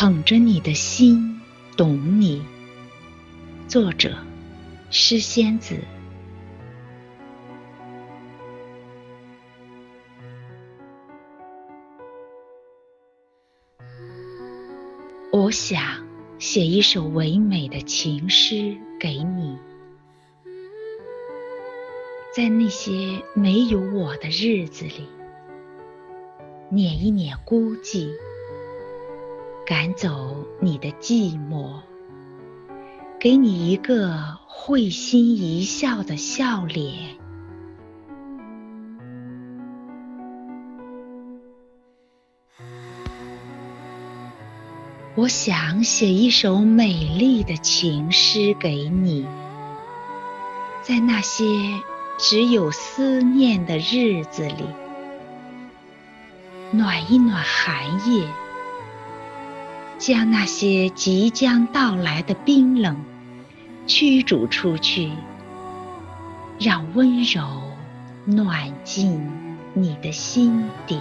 捧着你的心，懂你。作者：诗仙子。我想写一首唯美的情诗给你，在那些没有我的日子里，捻一捻孤寂。赶走你的寂寞，给你一个会心一笑的笑脸。我想写一首美丽的情诗给你，在那些只有思念的日子里，暖一暖寒夜。将那些即将到来的冰冷驱逐出去，让温柔暖进你的心底。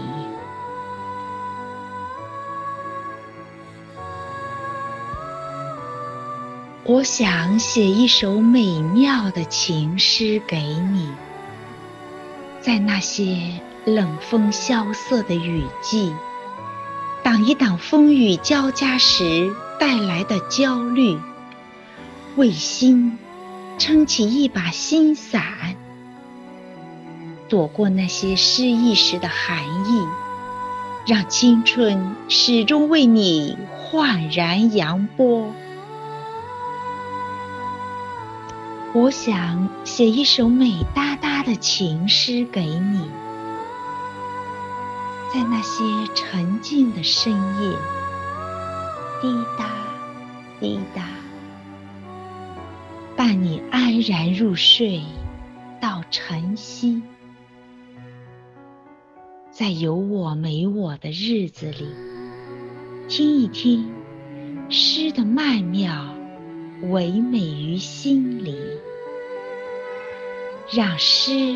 我想写一首美妙的情诗给你，在那些冷风萧瑟的雨季。挡一挡风雨交加时带来的焦虑，为心撑起一把新伞，躲过那些失意时的寒意，让青春始终为你焕然扬波。我想写一首美哒哒的情诗给你。在那些沉静的深夜，滴答滴答，伴你安然入睡到晨曦。在有我没我的日子里，听一听诗的曼妙，唯美于心里，让诗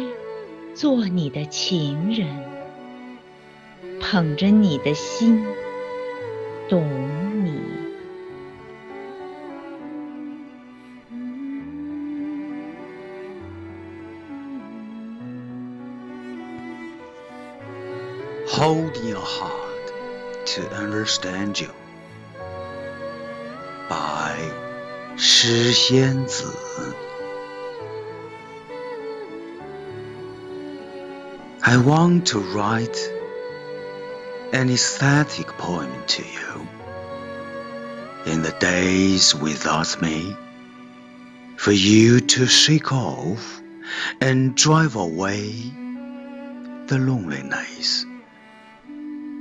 做你的情人。捧着你的心，懂你。Hold your heart to understand you by 诗仙子。I want to write an aesthetic poem to you. In the days without me, for you to shake off and drive away the loneliness,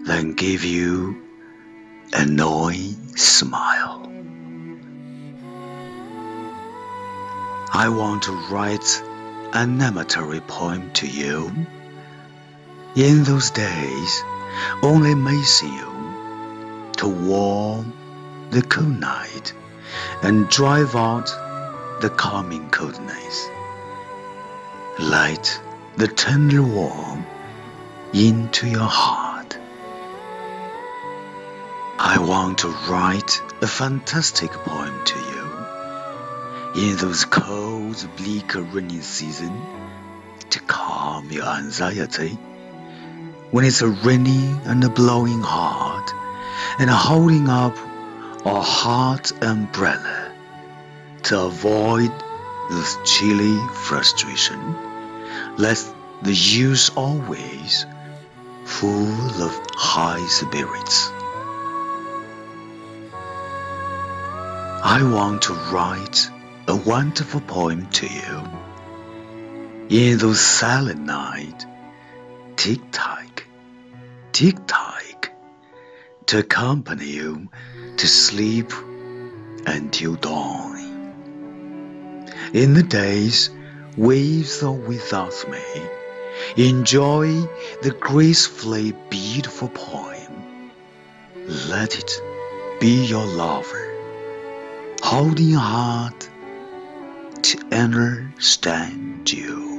then give you a knowing smile. I want to write an amatory poem to you. In those days, only missing you to warm the cold night and drive out the coming coldness. Light the tender warmth into your heart. I want to write a fantastic poem to you in those cold, bleak rainy season to calm your anxiety when it's a rainy and a blowing hard, and holding up a hot umbrella to avoid this chilly frustration, lest the youth always full of high spirits. I want to write a wonderful poem to you in those silent nights, tick tick tock to accompany you to sleep until dawn. In the days with or without me, enjoy the gracefully beautiful poem. Let it be your lover, holding heart to understand you.